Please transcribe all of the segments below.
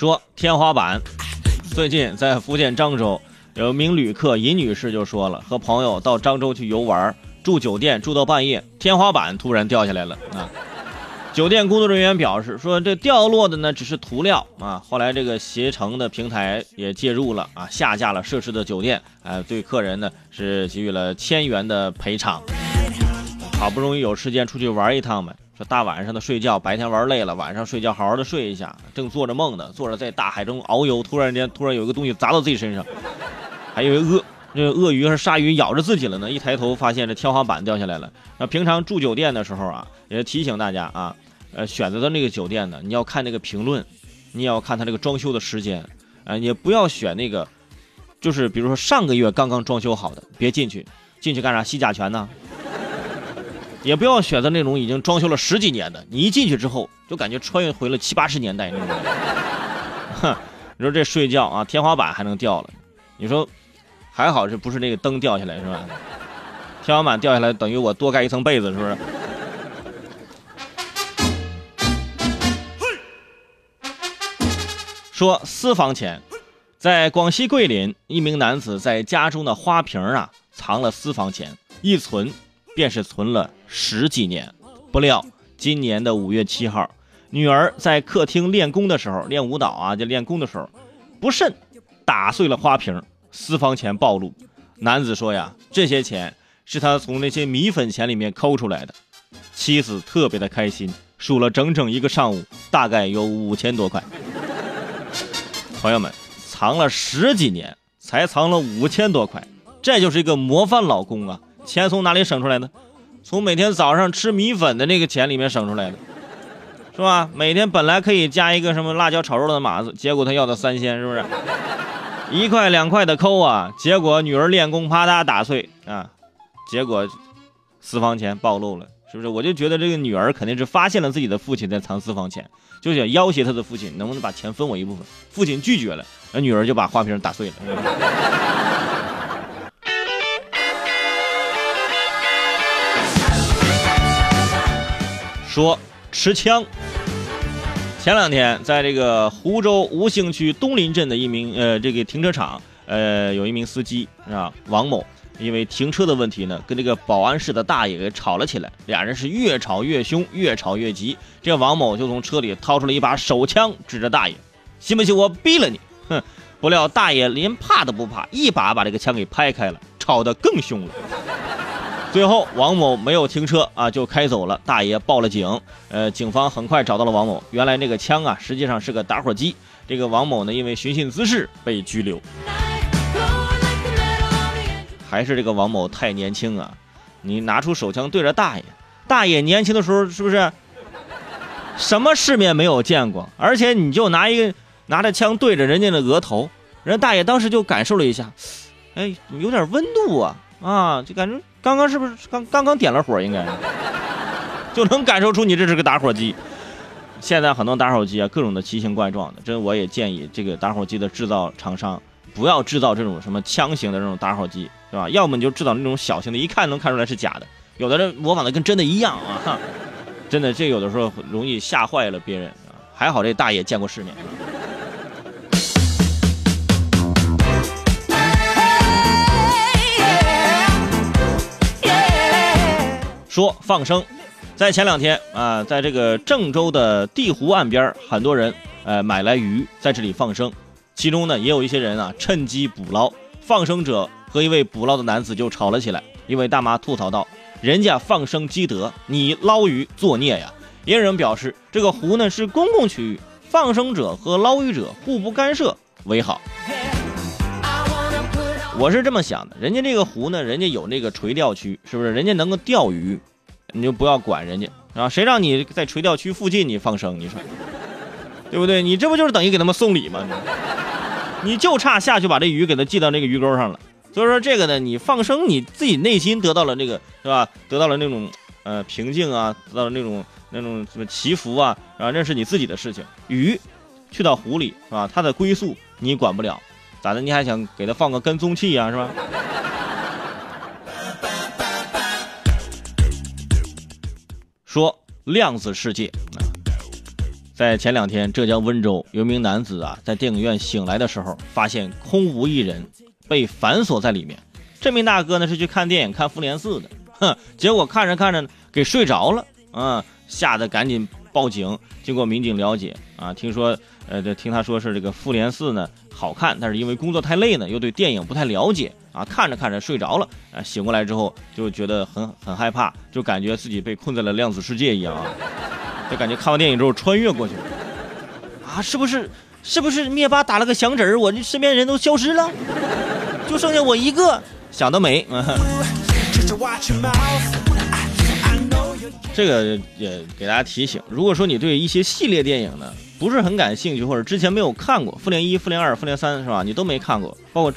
说天花板。最近在福建漳州，有一名旅客尹女士就说了，和朋友到漳州去游玩，住酒店住到半夜，天花板突然掉下来了啊！酒店工作人员表示说，这掉落的呢只是涂料啊。后来这个携程的平台也介入了啊，下架了涉事的酒店，啊，对客人呢是给予了千元的赔偿。好不容易有时间出去玩一趟呗。说大晚上的睡觉，白天玩累了，晚上睡觉好好的睡一下。正做着梦呢，坐着在大海中遨游，突然间突然有一个东西砸到自己身上，还以为鳄这鳄鱼还是鲨鱼咬着自己了呢。一抬头发现这天花板掉下来了。那平常住酒店的时候啊，也提醒大家啊，呃，选择的那个酒店呢，你要看那个评论，你也要看它这个装修的时间，啊，也不要选那个，就是比如说上个月刚刚装修好的，别进去，进去干啥？吸甲醛呢？也不要选择那种已经装修了十几年的，你一进去之后就感觉穿越回了七八十年代那种。哼，你说这睡觉啊，天花板还能掉了，你说还好这不是那个灯掉下来是吧？天花板掉下来等于我多盖一层被子是不是？说私房钱，在广西桂林，一名男子在家中的花瓶啊藏了私房钱，一存。便是存了十几年，不料今年的五月七号，女儿在客厅练功的时候，练舞蹈啊，就练功的时候，不慎打碎了花瓶，私房钱暴露。男子说呀，这些钱是他从那些米粉钱里面抠出来的。妻子特别的开心，数了整整一个上午，大概有五千多块。朋友们，藏了十几年才藏了五千多块，这就是一个模范老公啊！钱从哪里省出来呢？从每天早上吃米粉的那个钱里面省出来的，是吧？每天本来可以加一个什么辣椒炒肉的码子，结果他要的三鲜，是不是？一块两块的抠啊，结果女儿练功啪嗒打碎啊，结果私房钱暴露了，是不是？我就觉得这个女儿肯定是发现了自己的父亲在藏私房钱，就想要挟他的父亲能不能把钱分我一部分。父亲拒绝了，那女儿就把花瓶打碎了。说持枪。前两天，在这个湖州吴兴区东林镇的一名呃这个停车场，呃有一名司机是吧王某，因为停车的问题呢，跟这个保安室的大爷给吵了起来，俩人是越吵越凶，越吵越急。这王某就从车里掏出了一把手枪，指着大爷，信不信我毙了你？哼！不料大爷连怕都不怕，一把把这个枪给拍开了，吵得更凶了。最后，王某没有停车啊，就开走了。大爷报了警，呃，警方很快找到了王某。原来那个枪啊，实际上是个打火机。这个王某呢，因为寻衅滋事被拘留。还是这个王某太年轻啊！你拿出手枪对着大爷，大爷年轻的时候是不是什么世面没有见过？而且你就拿一个拿着枪对着人家的额头，人家大爷当时就感受了一下，哎，有点温度啊啊，就感觉。刚刚是不是刚刚刚点了火？应该 就能感受出你这是个打火机。现在很多打火机啊，各种的奇形怪状的。这我也建议这个打火机的制造厂商不要制造这种什么枪型的这种打火机，是吧？要么你就制造那种小型的，一看能看出来是假的。有的人模仿的跟真的一样啊，真的这有的时候容易吓坏了别人。还好这大爷见过世面。说放生，在前两天啊，在这个郑州的地湖岸边，很多人呃买来鱼在这里放生，其中呢也有一些人啊趁机捕捞。放生者和一位捕捞的男子就吵了起来。一位大妈吐槽道：“人家放生积德，你捞鱼作孽呀！”也有人表示，这个湖呢是公共区域，放生者和捞鱼者互不干涉为好。我是这么想的，人家这个湖呢，人家有那个垂钓区，是不是？人家能够钓鱼，你就不要管人家啊！谁让你在垂钓区附近你放生？你说对不对？你这不就是等于给他们送礼吗？你就差下去把这鱼给他系到那个鱼钩上了。所以说这个呢，你放生你自己内心得到了那个是吧？得到了那种呃平静啊，得到了那种那种什么祈福啊，啊，那是你自己的事情。鱼去到湖里是吧？它的归宿你管不了。咋的？你还想给他放个跟踪器呀？是吧？说量子世界，在前两天，浙江温州有名男子啊，在电影院醒来的时候，发现空无一人，被反锁在里面。这名大哥呢是去看电影看《复联四》的，哼，结果看着看着给睡着了，啊，吓得赶紧报警。经过民警了解，啊，听说，呃，这听他说是这个《复联四》呢好看，但是因为工作太累呢，又对电影不太了解，啊，看着看着睡着了，啊，醒过来之后就觉得很很害怕，就感觉自己被困在了量子世界一样啊。就感觉看完电影之后穿越过去了，啊，是不是？是不是灭霸打了个响指，我这身边人都消失了，就剩下我一个？想得美！这个也给大家提醒，如果说你对一些系列电影呢不是很感兴趣，或者之前没有看过《复联一》《复联二》《复联三》，是吧？你都没看过，包括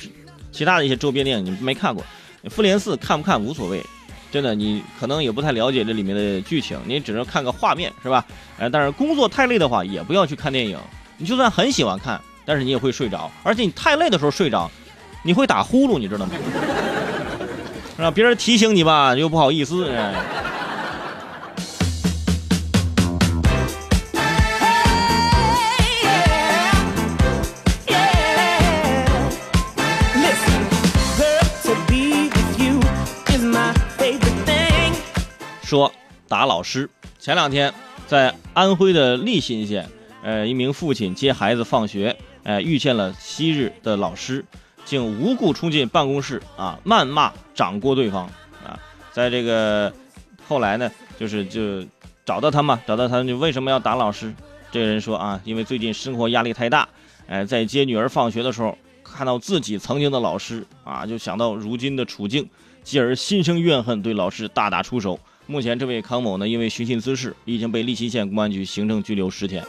其他的一些周边电影你没看过，《复联四》看不看无所谓。真的，你可能也不太了解这里面的剧情，你只能看个画面，是吧？哎，但是工作太累的话，也不要去看电影。你就算很喜欢看，但是你也会睡着，而且你太累的时候睡着，你会打呼噜，你知道吗？让别人提醒你吧，又不好意思。说打老师，前两天在安徽的利辛县，呃，一名父亲接孩子放学，呃，遇见了昔日的老师，竟无故冲进办公室啊，谩骂掌掴对方啊，在这个后来呢，就是就找到他嘛，找到他就为什么要打老师？这个人说啊，因为最近生活压力太大，哎，在接女儿放学的时候，看到自己曾经的老师啊，就想到如今的处境，继而心生怨恨，对老师大打出手。目前，这位康某呢，因为寻衅滋事，已经被利辛县公安局行政拘留十天。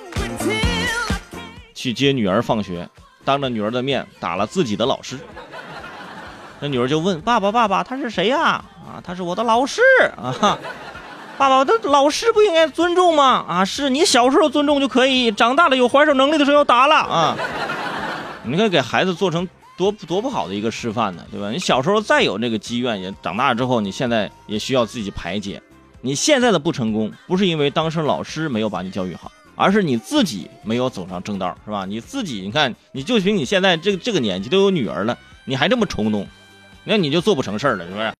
去接女儿放学，当着女儿的面打了自己的老师。那女儿就问爸爸：“爸爸，他是谁呀？”啊，他是我的老师啊。爸爸，的老师不应该尊重吗？啊，是你小时候尊重就可以，长大了有还手能力的时候要打了啊。你可以，给孩子做成。多多不好的一个示范呢，对吧？你小时候再有这个积怨，也长大之后，你现在也需要自己排解。你现在的不成功，不是因为当时老师没有把你教育好，而是你自己没有走上正道，是吧？你自己，你看，你就凭你现在这个这个年纪都有女儿了，你还这么冲动，那你就做不成事儿了，是不是？